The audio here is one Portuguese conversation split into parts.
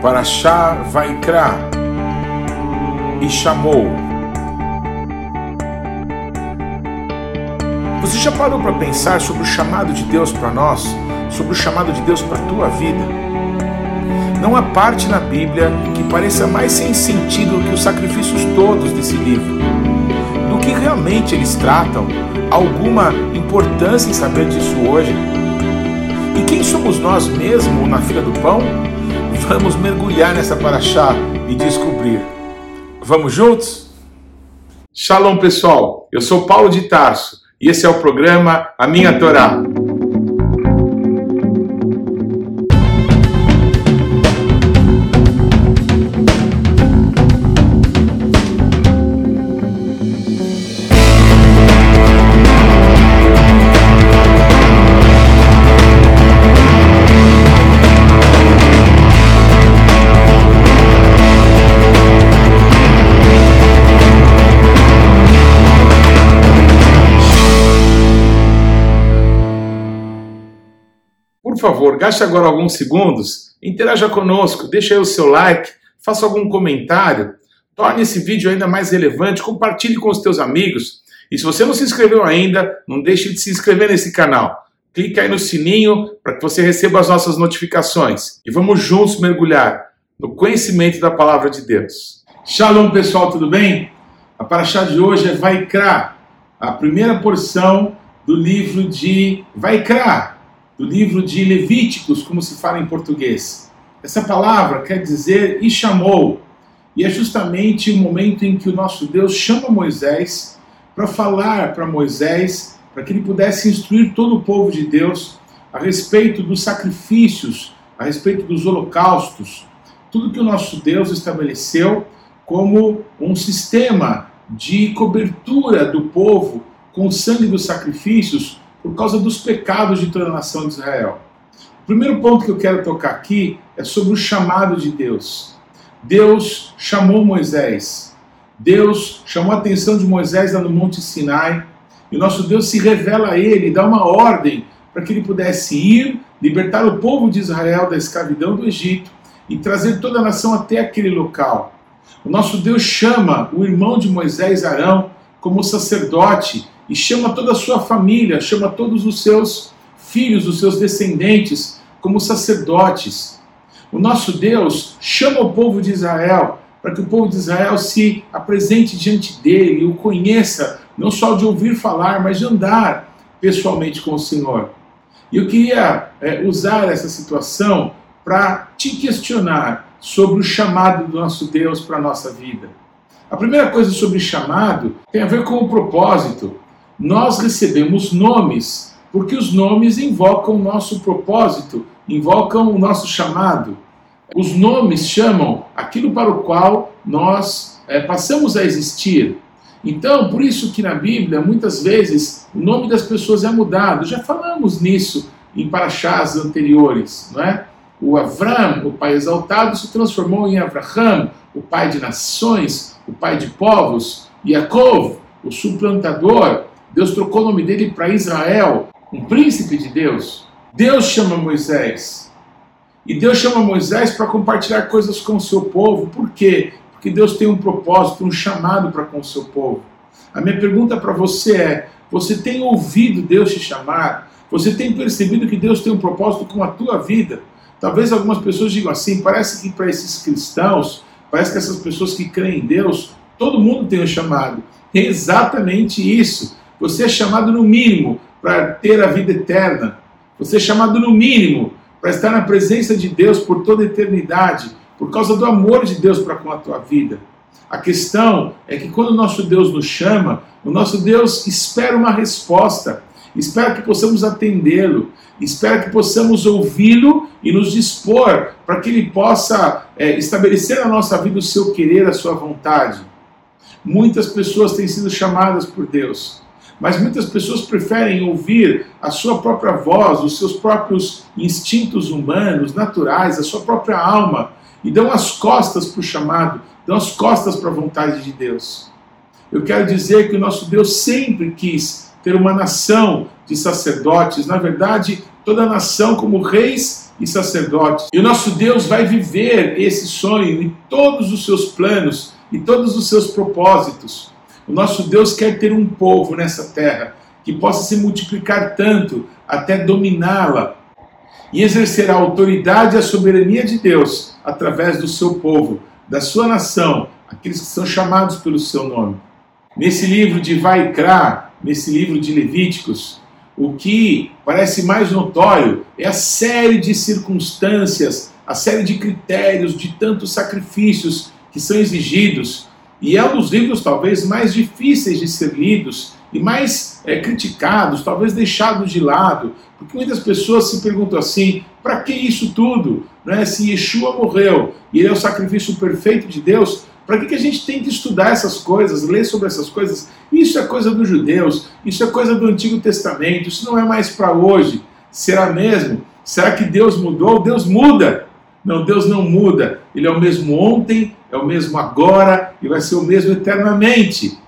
Parashá Vaikra e chamou. Você já parou para pensar sobre o chamado de Deus para nós? Sobre o chamado de Deus para a tua vida? Não há parte na Bíblia que pareça mais sem sentido que os sacrifícios todos desse livro. Do que realmente eles tratam? Alguma importância em saber disso hoje? E quem somos nós mesmos na fila do pão? Vamos mergulhar nessa paraxá e descobrir. Vamos juntos? Shalom, pessoal. Eu sou Paulo de Tarso e esse é o programa A Minha Torá. Favor, gaste agora alguns segundos, interaja conosco, deixe aí o seu like, faça algum comentário, torne esse vídeo ainda mais relevante, compartilhe com os teus amigos. E se você não se inscreveu ainda, não deixe de se inscrever nesse canal. Clique aí no sininho para que você receba as nossas notificações. E vamos juntos mergulhar no conhecimento da palavra de Deus. Shalom, pessoal, tudo bem? A paraxá de hoje é Vaikra, a primeira porção do livro de Vaikra, do livro de Levíticos, como se fala em português. Essa palavra quer dizer e chamou, e é justamente o momento em que o nosso Deus chama Moisés para falar para Moisés, para que ele pudesse instruir todo o povo de Deus a respeito dos sacrifícios, a respeito dos holocaustos, tudo que o nosso Deus estabeleceu como um sistema de cobertura do povo com o sangue dos sacrifícios por causa dos pecados de toda a nação de Israel. O primeiro ponto que eu quero tocar aqui é sobre o chamado de Deus. Deus chamou Moisés. Deus chamou a atenção de Moisés lá no Monte Sinai. E o nosso Deus se revela a ele, dá uma ordem para que ele pudesse ir, libertar o povo de Israel da escravidão do Egito e trazer toda a nação até aquele local. O nosso Deus chama o irmão de Moisés, Arão, como sacerdote e chama toda a sua família, chama todos os seus filhos, os seus descendentes, como sacerdotes. O nosso Deus chama o povo de Israel para que o povo de Israel se apresente diante dele o conheça, não só de ouvir falar, mas de andar pessoalmente com o Senhor. E eu queria é, usar essa situação para te questionar sobre o chamado do nosso Deus para a nossa vida. A primeira coisa sobre chamado tem a ver com o propósito nós recebemos nomes, porque os nomes invocam o nosso propósito, invocam o nosso chamado. Os nomes chamam aquilo para o qual nós é, passamos a existir. Então, por isso que na Bíblia, muitas vezes, o nome das pessoas é mudado. Já falamos nisso em paraxás anteriores, não é? O Avram, o pai exaltado, se transformou em Abraham, o pai de nações, o pai de povos. Yaakov, o suplantador, Deus trocou o nome dele para Israel, um príncipe de Deus. Deus chama Moisés. E Deus chama Moisés para compartilhar coisas com o seu povo. Por quê? Porque Deus tem um propósito, um chamado para com o seu povo. A minha pergunta para você é: você tem ouvido Deus te chamar? Você tem percebido que Deus tem um propósito com a tua vida? Talvez algumas pessoas digam assim: parece que para esses cristãos, parece que essas pessoas que creem em Deus, todo mundo tem um chamado. É exatamente isso. Você é chamado no mínimo para ter a vida eterna. Você é chamado no mínimo para estar na presença de Deus por toda a eternidade, por causa do amor de Deus para com a tua vida. A questão é que quando o nosso Deus nos chama, o nosso Deus espera uma resposta, espera que possamos atendê-lo, espera que possamos ouvi-lo e nos dispor para que ele possa é, estabelecer na nossa vida o seu querer, a sua vontade. Muitas pessoas têm sido chamadas por Deus, mas muitas pessoas preferem ouvir a sua própria voz, os seus próprios instintos humanos, naturais, a sua própria alma, e dão as costas para o chamado, dão as costas para a vontade de Deus. Eu quero dizer que o nosso Deus sempre quis ter uma nação de sacerdotes, na verdade, toda a nação como reis e sacerdotes. E o nosso Deus vai viver esse sonho e todos os seus planos e todos os seus propósitos. O nosso Deus quer ter um povo nessa terra que possa se multiplicar tanto até dominá-la e exercer a autoridade e a soberania de Deus através do seu povo, da sua nação, aqueles que são chamados pelo seu nome. Nesse livro de Vaikra, nesse livro de Levíticos, o que parece mais notório é a série de circunstâncias, a série de critérios, de tantos sacrifícios que são exigidos. E é um dos livros talvez mais difíceis de ser lidos e mais é, criticados, talvez deixados de lado, porque muitas pessoas se perguntam assim: para que isso tudo? Né? Se Yeshua morreu e ele é o sacrifício perfeito de Deus, para que, que a gente tem que estudar essas coisas, ler sobre essas coisas? Isso é coisa dos judeus, isso é coisa do Antigo Testamento, isso não é mais para hoje. Será mesmo? Será que Deus mudou? Deus muda. Não, Deus não muda. Ele é o mesmo ontem, é o mesmo agora e vai ser o mesmo eternamente.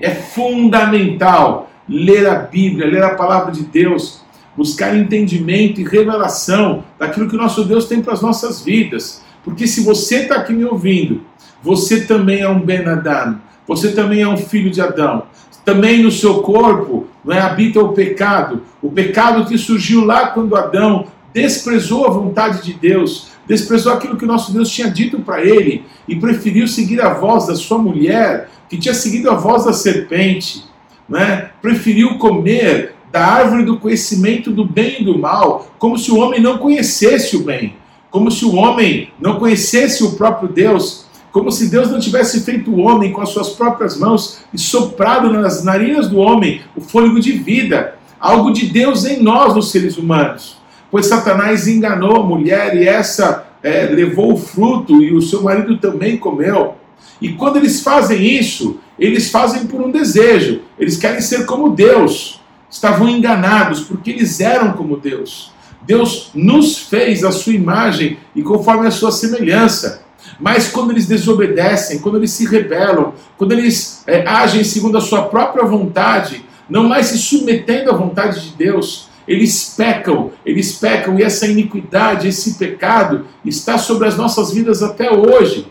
É fundamental ler a Bíblia, ler a palavra de Deus, buscar entendimento e revelação daquilo que o nosso Deus tem para as nossas vidas. Porque se você está aqui me ouvindo, você também é um Ben Adam, você também é um filho de Adão. Também no seu corpo não é, habita o pecado, o pecado que surgiu lá quando Adão desprezou a vontade de Deus, desprezou aquilo que o nosso Deus tinha dito para ele e preferiu seguir a voz da sua mulher, que tinha seguido a voz da serpente, né? preferiu comer da árvore do conhecimento do bem e do mal, como se o homem não conhecesse o bem, como se o homem não conhecesse o próprio Deus, como se Deus não tivesse feito o homem com as suas próprias mãos e soprado nas narinas do homem o fôlego de vida, algo de Deus em nós, os seres humanos. Pois Satanás enganou a mulher e essa é, levou o fruto e o seu marido também comeu. E quando eles fazem isso, eles fazem por um desejo. Eles querem ser como Deus. Estavam enganados porque eles eram como Deus. Deus nos fez a sua imagem e conforme a sua semelhança. Mas quando eles desobedecem, quando eles se rebelam, quando eles é, agem segundo a sua própria vontade, não mais se submetendo à vontade de Deus, eles pecam, eles pecam e essa iniquidade, esse pecado está sobre as nossas vidas até hoje.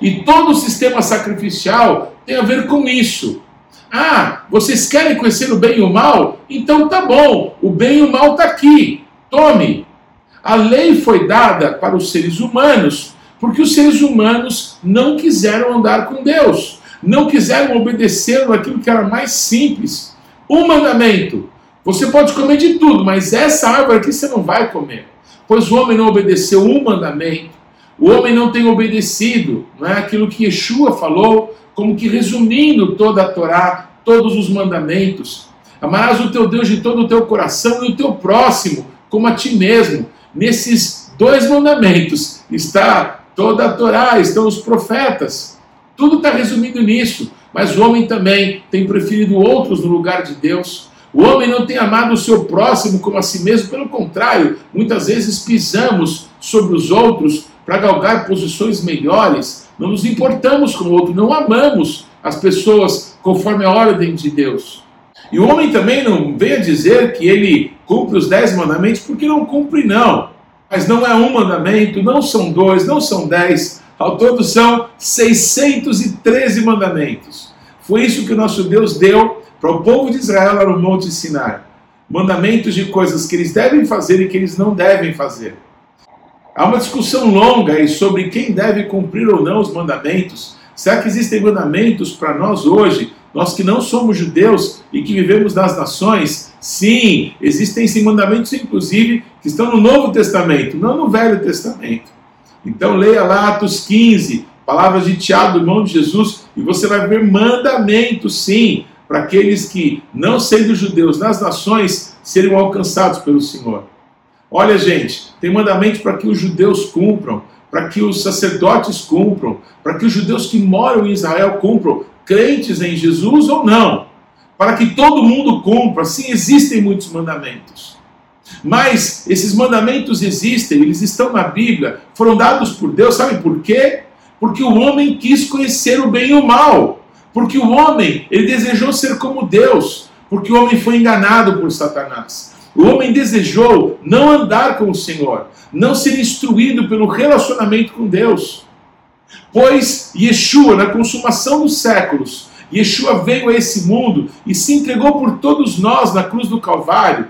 E todo o sistema sacrificial tem a ver com isso. Ah, vocês querem conhecer o bem e o mal? Então tá bom, o bem e o mal está aqui. Tome. A lei foi dada para os seres humanos porque os seres humanos não quiseram andar com Deus, não quiseram obedecer aquilo que era mais simples. Um mandamento: você pode comer de tudo, mas essa árvore aqui você não vai comer. Pois o homem não obedeceu um mandamento, o homem não tem obedecido não é, aquilo que Yeshua falou, como que resumindo toda a Torá, todos os mandamentos. Amarás o teu Deus de todo o teu coração e o teu próximo, como a ti mesmo. Nesses dois mandamentos está toda a Torá, estão os profetas. Tudo está resumido nisso. Mas o homem também tem preferido outros no lugar de Deus. O homem não tem amado o seu próximo como a si mesmo, pelo contrário, muitas vezes pisamos sobre os outros para galgar posições melhores, não nos importamos com o outro, não amamos as pessoas conforme a ordem de Deus. E o homem também não venha dizer que ele cumpre os dez mandamentos, porque não cumpre, não. Mas não é um mandamento, não são dois, não são dez, ao todo são 613 mandamentos. Foi isso que o nosso Deus deu para o povo de Israel lá no Monte Sinai. Mandamentos de coisas que eles devem fazer e que eles não devem fazer. Há uma discussão longa aí sobre quem deve cumprir ou não os mandamentos. Será que existem mandamentos para nós hoje, nós que não somos judeus e que vivemos nas nações? Sim, existem sim mandamentos, inclusive, que estão no Novo Testamento, não no Velho Testamento. Então leia lá Atos 15, palavras de Tiago, irmão de Jesus, e você vai ver mandamentos, sim, para aqueles que, não sendo judeus nas nações, serem alcançados pelo Senhor. Olha, gente, tem mandamento para que os judeus cumpram, para que os sacerdotes cumpram, para que os judeus que moram em Israel cumpram, crentes em Jesus ou não, para que todo mundo cumpra. Sim, existem muitos mandamentos. Mas esses mandamentos existem, eles estão na Bíblia, foram dados por Deus, sabe por quê? Porque o homem quis conhecer o bem e o mal. Porque o homem, ele desejou ser como Deus, porque o homem foi enganado por Satanás. O homem desejou não andar com o Senhor, não ser instruído pelo relacionamento com Deus. Pois Yeshua, na consumação dos séculos, Yeshua veio a esse mundo e se entregou por todos nós na cruz do Calvário.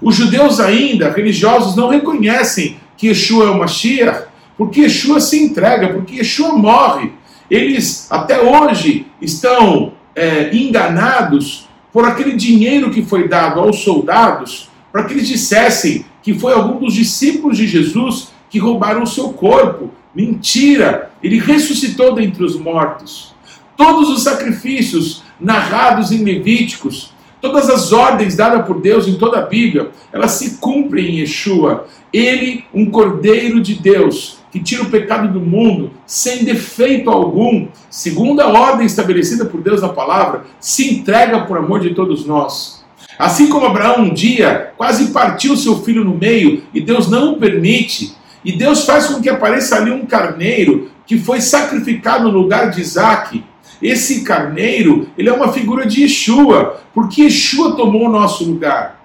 Os judeus ainda, religiosos, não reconhecem que Yeshua é o Mashiach, porque Yeshua se entrega, porque Yeshua morre. Eles até hoje estão é, enganados por aquele dinheiro que foi dado aos soldados para que eles dissessem que foi algum dos discípulos de Jesus que roubaram o seu corpo. Mentira! Ele ressuscitou dentre os mortos. Todos os sacrifícios narrados em Levíticos, todas as ordens dadas por Deus em toda a Bíblia, elas se cumprem em Yeshua. Ele, um cordeiro de Deus, que tira o pecado do mundo sem defeito algum, segundo a ordem estabelecida por Deus na palavra, se entrega por amor de todos nós. Assim como Abraão um dia quase partiu seu filho no meio e Deus não o permite, e Deus faz com que apareça ali um carneiro que foi sacrificado no lugar de Isaac. Esse carneiro, ele é uma figura de Yeshua, porque Yeshua tomou o nosso lugar.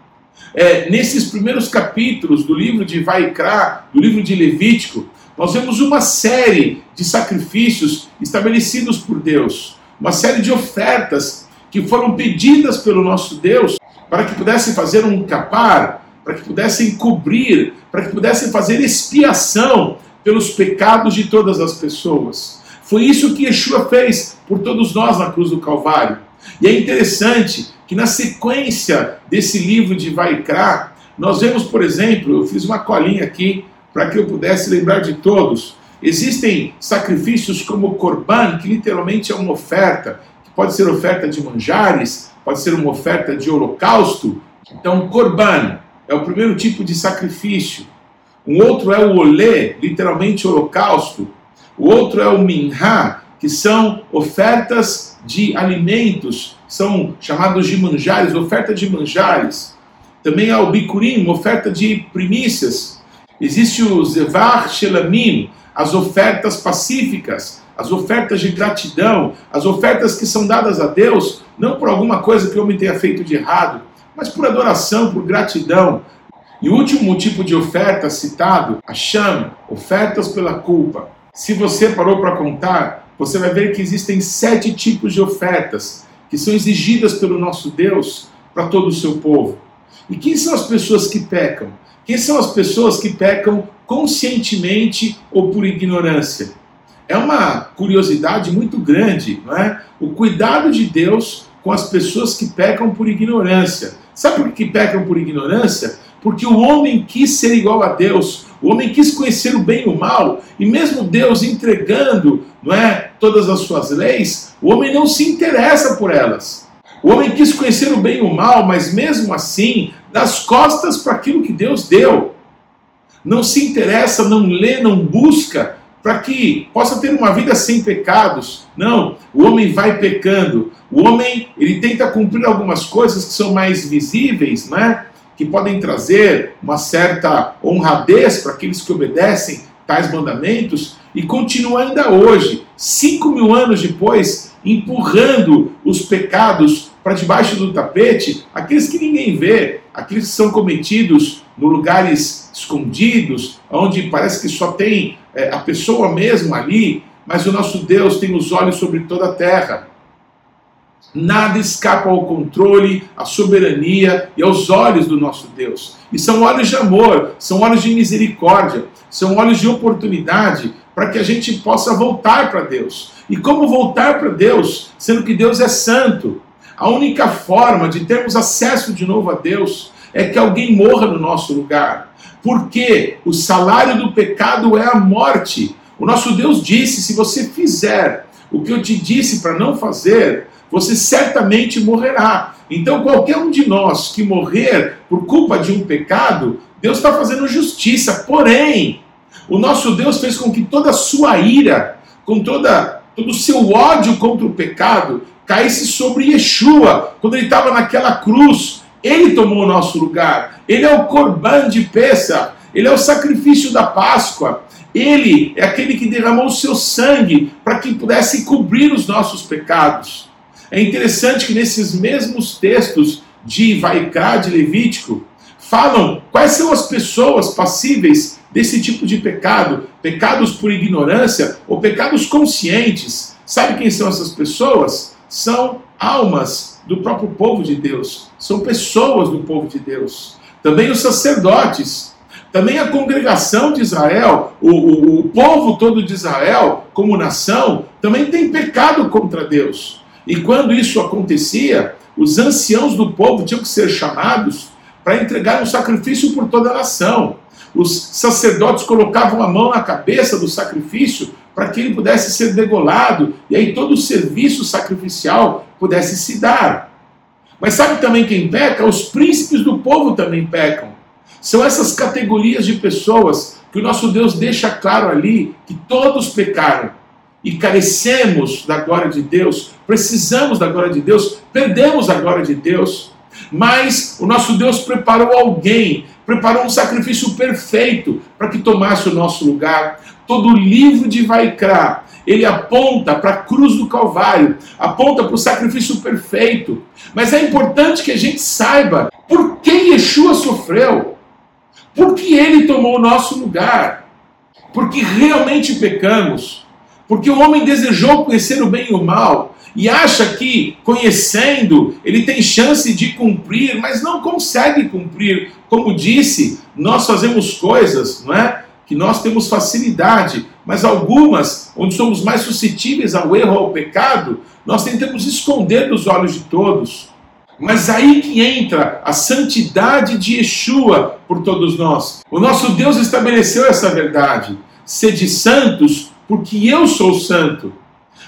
É, nesses primeiros capítulos do livro de Vaikra, do livro de Levítico, nós vemos uma série de sacrifícios estabelecidos por Deus, uma série de ofertas que foram pedidas pelo nosso Deus para que pudessem fazer um capar, para que pudessem cobrir, para que pudessem fazer expiação pelos pecados de todas as pessoas. Foi isso que Yeshua fez por todos nós na cruz do Calvário. E é interessante que na sequência desse livro de Vaikra, nós vemos, por exemplo, eu fiz uma colinha aqui para que eu pudesse lembrar de todos. Existem sacrifícios como o Corban, que literalmente é uma oferta, que pode ser oferta de manjares, pode ser uma oferta de holocausto. Então, Corban é o primeiro tipo de sacrifício. Um outro é o olê, literalmente holocausto. O outro é o minha, que são ofertas de alimentos, são chamados de manjares, oferta de manjares. Também há o bicurim, oferta de primícias, Existe o Zevar Shelamim, as ofertas pacíficas, as ofertas de gratidão, as ofertas que são dadas a Deus, não por alguma coisa que o homem tenha feito de errado, mas por adoração, por gratidão. E o último tipo de oferta citado, a Sham, ofertas pela culpa. Se você parou para contar, você vai ver que existem sete tipos de ofertas que são exigidas pelo nosso Deus para todo o seu povo. E quem são as pessoas que pecam? Quem são as pessoas que pecam conscientemente ou por ignorância? É uma curiosidade muito grande, não é? O cuidado de Deus com as pessoas que pecam por ignorância. Sabe por que pecam por ignorância? Porque o homem quis ser igual a Deus, o homem quis conhecer o bem e o mal, e mesmo Deus entregando, não é, todas as suas leis, o homem não se interessa por elas. O homem quis conhecer o bem e o mal, mas mesmo assim, das costas para aquilo que Deus deu. Não se interessa, não lê, não busca para que possa ter uma vida sem pecados. Não, o homem vai pecando. O homem, ele tenta cumprir algumas coisas que são mais visíveis, né? Que podem trazer uma certa honradez para aqueles que obedecem tais mandamentos e continua ainda hoje, cinco mil anos depois, empurrando os pecados para debaixo do tapete aqueles que ninguém vê, aqueles que são cometidos no lugares escondidos, onde parece que só tem é, a pessoa mesmo ali, mas o nosso Deus tem os olhos sobre toda a terra. Nada escapa ao controle, à soberania e aos olhos do nosso Deus. E são olhos de amor, são olhos de misericórdia, são olhos de oportunidade para que a gente possa voltar para Deus. E como voltar para Deus, sendo que Deus é santo? A única forma de termos acesso de novo a Deus é que alguém morra no nosso lugar. Porque o salário do pecado é a morte. O nosso Deus disse: se você fizer o que eu te disse para não fazer, você certamente morrerá. Então, qualquer um de nós que morrer por culpa de um pecado, Deus está fazendo justiça. Porém, o nosso Deus fez com que toda a sua ira, com toda, todo o seu ódio contra o pecado, caísse sobre Yeshua, quando ele estava naquela cruz. Ele tomou o nosso lugar. Ele é o corban de peça. Ele é o sacrifício da Páscoa. Ele é aquele que derramou o seu sangue para que pudesse cobrir os nossos pecados. É interessante que nesses mesmos textos de Vaikra, de Levítico, falam quais são as pessoas passíveis desse tipo de pecado, pecados por ignorância ou pecados conscientes. Sabe quem são essas pessoas? São almas do próprio povo de Deus, são pessoas do povo de Deus. Também os sacerdotes, também a congregação de Israel, o, o, o povo todo de Israel, como nação, também tem pecado contra Deus. E quando isso acontecia, os anciãos do povo tinham que ser chamados para entregar um sacrifício por toda a nação. Os sacerdotes colocavam a mão na cabeça do sacrifício para que ele pudesse ser degolado e aí todo o serviço sacrificial pudesse se dar. Mas sabe também quem peca? Os príncipes do povo também pecam. São essas categorias de pessoas que o nosso Deus deixa claro ali que todos pecaram e carecemos da glória de Deus, precisamos da glória de Deus, perdemos a glória de Deus. Mas o nosso Deus preparou alguém, preparou um sacrifício perfeito para que tomasse o nosso lugar. Todo o livro de Vaikra, ele aponta para a cruz do Calvário, aponta para o sacrifício perfeito. Mas é importante que a gente saiba por que Yeshua sofreu, por que ele tomou o nosso lugar, porque realmente pecamos, porque o homem desejou conhecer o bem e o mal, e acha que conhecendo ele tem chance de cumprir, mas não consegue cumprir. Como disse, nós fazemos coisas, não é? Que nós temos facilidade, mas algumas, onde somos mais suscetíveis ao erro, ao pecado, nós tentamos esconder dos olhos de todos. Mas aí que entra a santidade de Yeshua por todos nós. O nosso Deus estabeleceu essa verdade. Sede santos, porque eu sou santo.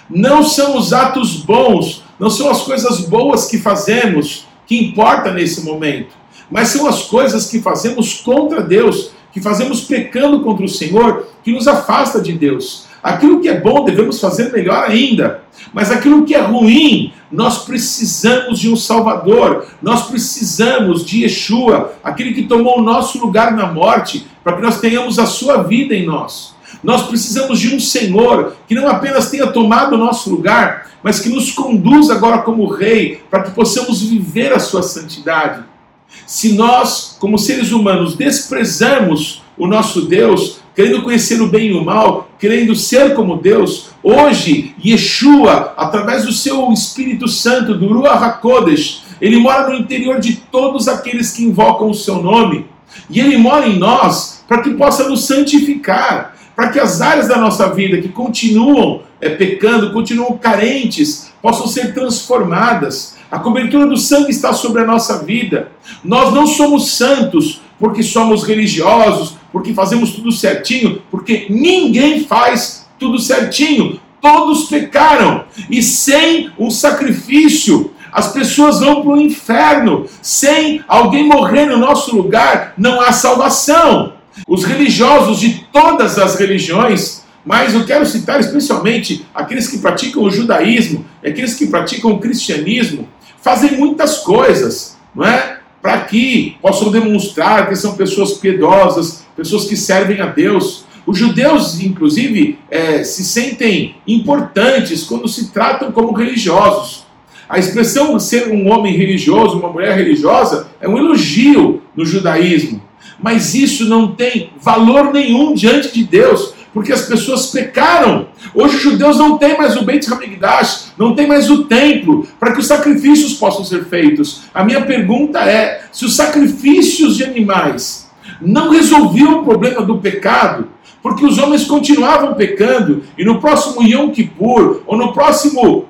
Não são os atos bons, não são as coisas boas que fazemos que importa nesse momento, mas são as coisas que fazemos contra Deus, que fazemos pecando contra o Senhor, que nos afasta de Deus. Aquilo que é bom devemos fazer melhor ainda, mas aquilo que é ruim, nós precisamos de um Salvador, nós precisamos de Yeshua, aquele que tomou o nosso lugar na morte, para que nós tenhamos a sua vida em nós. Nós precisamos de um Senhor que não apenas tenha tomado o nosso lugar, mas que nos conduza agora como Rei, para que possamos viver a sua santidade. Se nós, como seres humanos, desprezamos o nosso Deus, querendo conhecer o bem e o mal, querendo ser como Deus, hoje, Yeshua, através do seu Espírito Santo, do Ruach HaKodesh, ele mora no interior de todos aqueles que invocam o seu nome. E ele mora em nós para que possa nos santificar, para que as áreas da nossa vida que continuam é, pecando, continuam carentes, possam ser transformadas. A cobertura do sangue está sobre a nossa vida. Nós não somos santos porque somos religiosos, porque fazemos tudo certinho, porque ninguém faz tudo certinho. Todos pecaram e sem um sacrifício as pessoas vão para o inferno. Sem alguém morrer no nosso lugar, não há salvação. Os religiosos de todas as religiões, mas eu quero citar especialmente aqueles que praticam o judaísmo, aqueles que praticam o cristianismo, fazem muitas coisas, não é? Para que possam demonstrar que são pessoas piedosas, pessoas que servem a Deus. Os judeus, inclusive, é, se sentem importantes quando se tratam como religiosos. A expressão ser um homem religioso, uma mulher religiosa, é um elogio no judaísmo. Mas isso não tem valor nenhum diante de Deus, porque as pessoas pecaram. Hoje os judeus não têm mais o Beit HaMikdash, não tem mais o templo, para que os sacrifícios possam ser feitos. A minha pergunta é, se os sacrifícios de animais não resolviam o problema do pecado, porque os homens continuavam pecando, e no próximo Yom Kippur, ou no próximo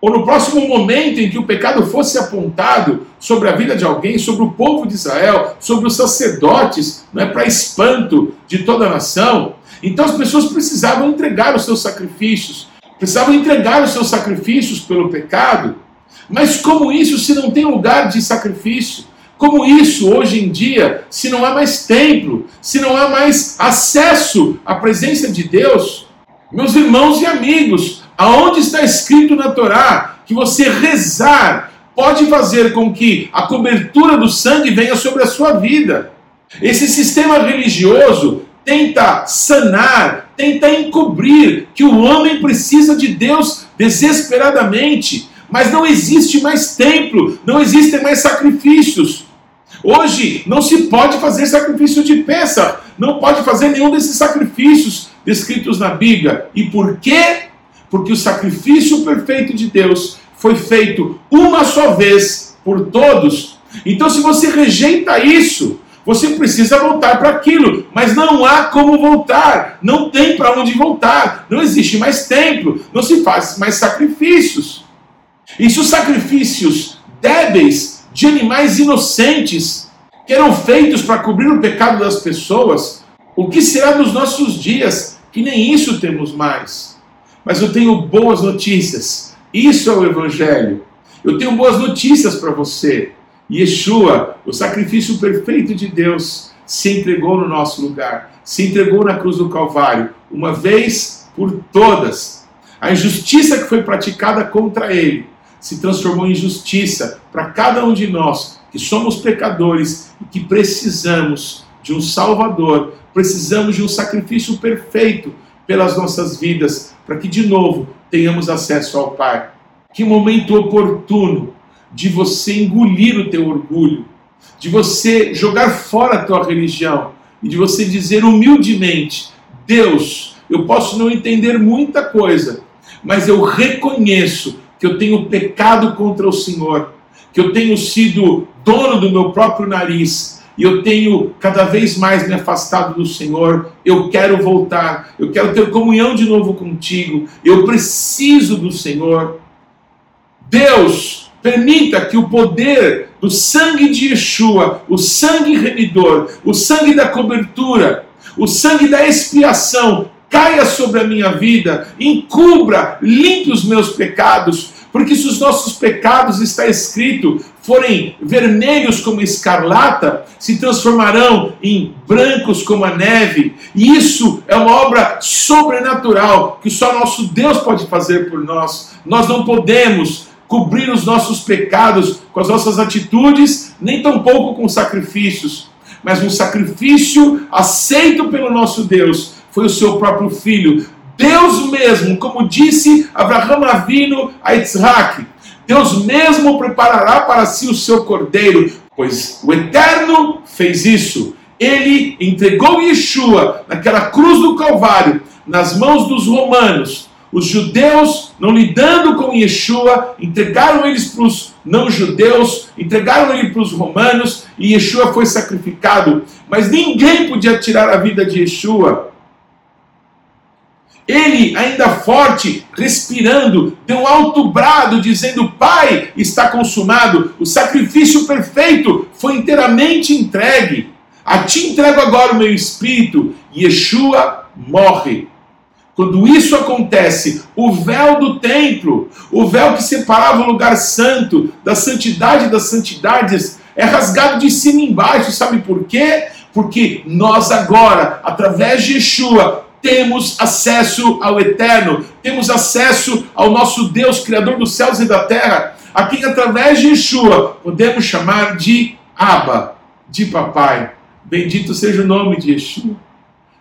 ou no próximo momento em que o pecado fosse apontado sobre a vida de alguém, sobre o povo de Israel, sobre os sacerdotes, não é para espanto de toda a nação, então as pessoas precisavam entregar os seus sacrifícios, precisavam entregar os seus sacrifícios pelo pecado. Mas como isso se não tem lugar de sacrifício? Como isso hoje em dia, se não há mais templo, se não há mais acesso à presença de Deus? Meus irmãos e amigos, Aonde está escrito na Torá que você rezar pode fazer com que a cobertura do sangue venha sobre a sua vida? Esse sistema religioso tenta sanar, tenta encobrir que o homem precisa de Deus desesperadamente, Mas não existe mais templo, não existem mais sacrifícios. Hoje não se pode fazer sacrifício de peça, não pode fazer nenhum desses sacrifícios descritos na Bíblia. E por quê? Porque o sacrifício perfeito de Deus foi feito uma só vez por todos. Então, se você rejeita isso, você precisa voltar para aquilo, mas não há como voltar, não tem para onde voltar, não existe mais templo, não se faz mais sacrifícios. E se os sacrifícios débeis de animais inocentes que eram feitos para cobrir o pecado das pessoas, o que será dos nossos dias? Que nem isso temos mais. Mas eu tenho boas notícias. Isso é o Evangelho. Eu tenho boas notícias para você. Yeshua, o sacrifício perfeito de Deus, se entregou no nosso lugar, se entregou na cruz do Calvário, uma vez por todas. A injustiça que foi praticada contra ele se transformou em justiça para cada um de nós que somos pecadores e que precisamos de um Salvador, precisamos de um sacrifício perfeito pelas nossas vidas, para que de novo tenhamos acesso ao Pai. Que momento oportuno de você engolir o teu orgulho, de você jogar fora a tua religião e de você dizer humildemente: Deus, eu posso não entender muita coisa, mas eu reconheço que eu tenho pecado contra o Senhor, que eu tenho sido dono do meu próprio nariz e eu tenho cada vez mais me afastado do Senhor. Eu quero voltar, eu quero ter comunhão de novo contigo. Eu preciso do Senhor. Deus, permita que o poder do sangue de Yeshua, o sangue remidor, o sangue da cobertura, o sangue da expiação, caia sobre a minha vida, encubra, limpe os meus pecados, porque se os nossos pecados, está escrito, forem vermelhos como escarlata, se transformarão em brancos como a neve. E isso é uma obra sobrenatural que só nosso Deus pode fazer por nós. Nós não podemos cobrir os nossos pecados com as nossas atitudes, nem tampouco com sacrifícios. Mas um sacrifício aceito pelo nosso Deus foi o seu próprio filho, Deus mesmo, como disse Abraão Avino a Isaac, Deus mesmo preparará para si o seu cordeiro, pois o Eterno fez isso. Ele entregou Yeshua naquela cruz do Calvário, nas mãos dos romanos. Os judeus, não lidando com Yeshua, entregaram eles para os não-judeus, entregaram ele para os romanos e Yeshua foi sacrificado. Mas ninguém podia tirar a vida de Yeshua. Ele, ainda forte, respirando, deu um alto brado, dizendo: Pai, está consumado, o sacrifício perfeito foi inteiramente entregue. A ti entrego agora o meu espírito. Yeshua morre. Quando isso acontece, o véu do templo, o véu que separava o lugar santo da santidade das santidades, é rasgado de cima embaixo. Sabe por quê? Porque nós agora, através de Yeshua, temos acesso ao eterno, temos acesso ao nosso Deus, Criador dos céus e da terra, a quem através de Yeshua podemos chamar de Abba, de Papai. Bendito seja o nome de Yeshua.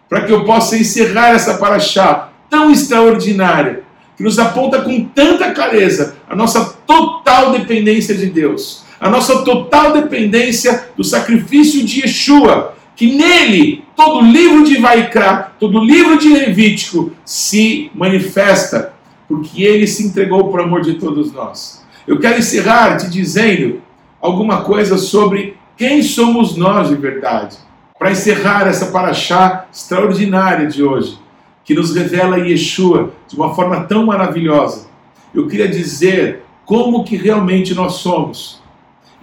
Para que eu possa encerrar essa paraxá tão extraordinária, que nos aponta com tanta clareza a nossa total dependência de Deus, a nossa total dependência do sacrifício de Yeshua, que nele todo livro de Vaikra, todo livro de Levítico se manifesta, porque ele se entregou por amor de todos nós. Eu quero encerrar te dizendo alguma coisa sobre quem somos nós de verdade. Para encerrar essa paraxá extraordinária de hoje, que nos revela Yeshua de uma forma tão maravilhosa, eu queria dizer como que realmente nós somos.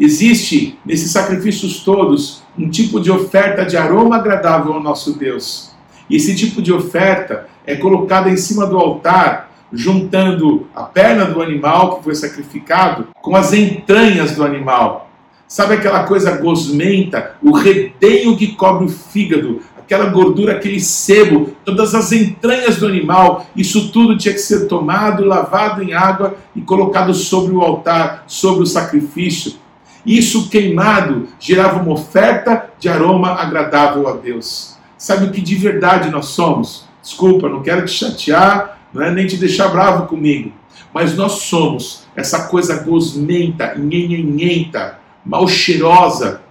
Existe nesses sacrifícios todos um tipo de oferta de aroma agradável ao nosso Deus. E esse tipo de oferta é colocada em cima do altar, juntando a perna do animal que foi sacrificado com as entranhas do animal. Sabe aquela coisa gosmenta, o redenho que cobre o fígado, aquela gordura, aquele sebo, todas as entranhas do animal, isso tudo tinha que ser tomado, lavado em água e colocado sobre o altar, sobre o sacrifício. Isso queimado gerava uma oferta de aroma agradável a Deus. Sabe o que de verdade nós somos? Desculpa, não quero te chatear, não é nem te deixar bravo comigo. mas nós somos essa coisa gosmenta, nhenhenhenta, mal cheirosa.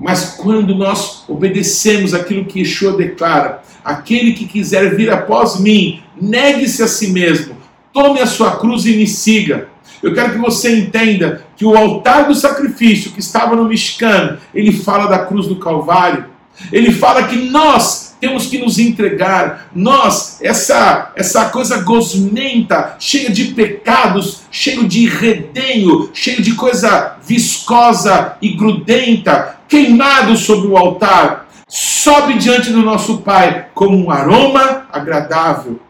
Mas quando nós obedecemos aquilo que Yeshua declara, aquele que quiser vir após mim, negue-se a si mesmo, tome a sua cruz e me siga. Eu quero que você entenda que o altar do sacrifício que estava no Mishkan, ele fala da cruz do Calvário. Ele fala que nós temos que nos entregar. Nós, essa essa coisa gosmenta, cheia de pecados, cheio de redenho, cheio de coisa viscosa e grudenta, queimado sobre o altar, sobe diante do nosso Pai como um aroma agradável.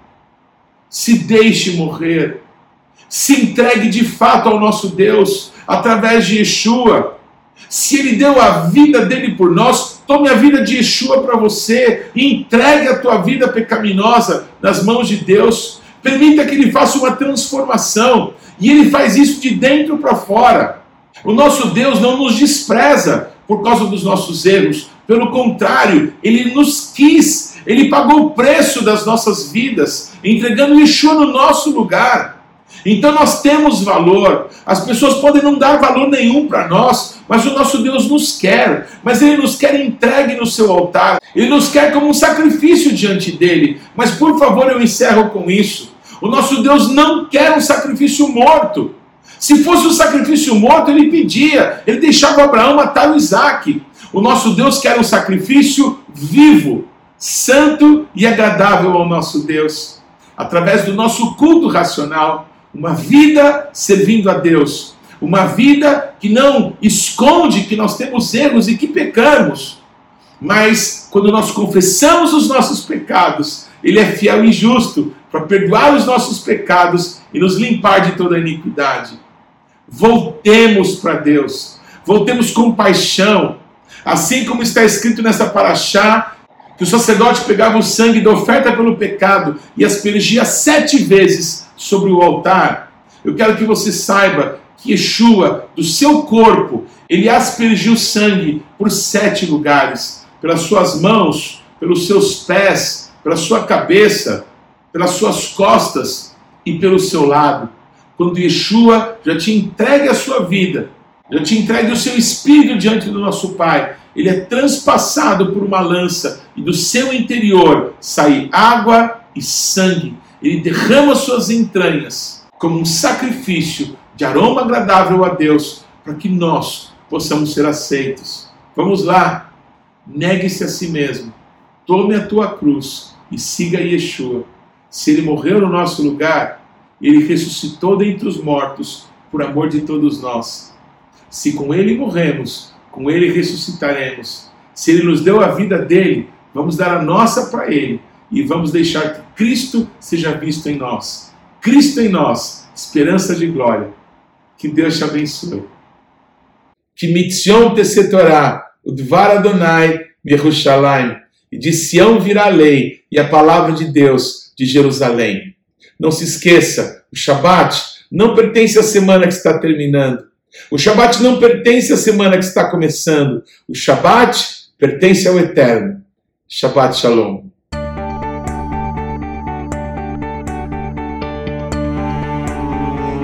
Se deixe morrer. Se entregue de fato ao nosso Deus através de Yeshua. Se Ele deu a vida dele por nós, tome a vida de Yeshua para você e entregue a tua vida pecaminosa nas mãos de Deus. Permita que Ele faça uma transformação. E Ele faz isso de dentro para fora. O nosso Deus não nos despreza por causa dos nossos erros. Pelo contrário, Ele nos quis. Ele pagou o preço das nossas vidas, entregando Yeshua no nosso lugar. Então nós temos valor. As pessoas podem não dar valor nenhum para nós, mas o nosso Deus nos quer. Mas Ele nos quer entregue no seu altar. Ele nos quer como um sacrifício diante dele. Mas por favor, eu encerro com isso. O nosso Deus não quer um sacrifício morto. Se fosse um sacrifício morto, ele pedia, ele deixava Abraão matar o Isaac. O nosso Deus quer um sacrifício vivo, santo e agradável ao nosso Deus, através do nosso culto racional uma vida servindo a Deus, uma vida que não esconde que nós temos erros e que pecamos, mas quando nós confessamos os nossos pecados, Ele é fiel e justo para perdoar os nossos pecados e nos limpar de toda iniquidade. Voltemos para Deus, voltemos com paixão, assim como está escrito nessa paraxá, que o sacerdote pegava o sangue da oferta pelo pecado e aspergia sete vezes sobre o altar, eu quero que você saiba que Yeshua, do seu corpo, ele aspergiu sangue por sete lugares, pelas suas mãos, pelos seus pés, pela sua cabeça, pelas suas costas e pelo seu lado. Quando Yeshua já te entregue a sua vida, já te entregue o seu espírito diante do nosso Pai, ele é transpassado por uma lança e do seu interior sai água e sangue ele derrama suas entranhas como um sacrifício de aroma agradável a Deus, para que nós possamos ser aceitos. Vamos lá, negue-se a si mesmo, tome a tua cruz e siga Yeshua. Se ele morreu no nosso lugar, ele ressuscitou dentre os mortos por amor de todos nós. Se com ele morremos, com ele ressuscitaremos. Se ele nos deu a vida dele, vamos dar a nossa para ele e vamos deixar que Cristo seja visto em nós. Cristo em nós, esperança de glória. Que Deus te abençoe. Que mitzion tesetorá, o dvar Adonai, Yerushalayim. E de Sião virá a lei e a palavra de Deus de Jerusalém. Não se esqueça, o Shabat não pertence à semana que está terminando. O Shabat não pertence à semana que está começando. O Shabat pertence ao Eterno. Shabbat Shalom.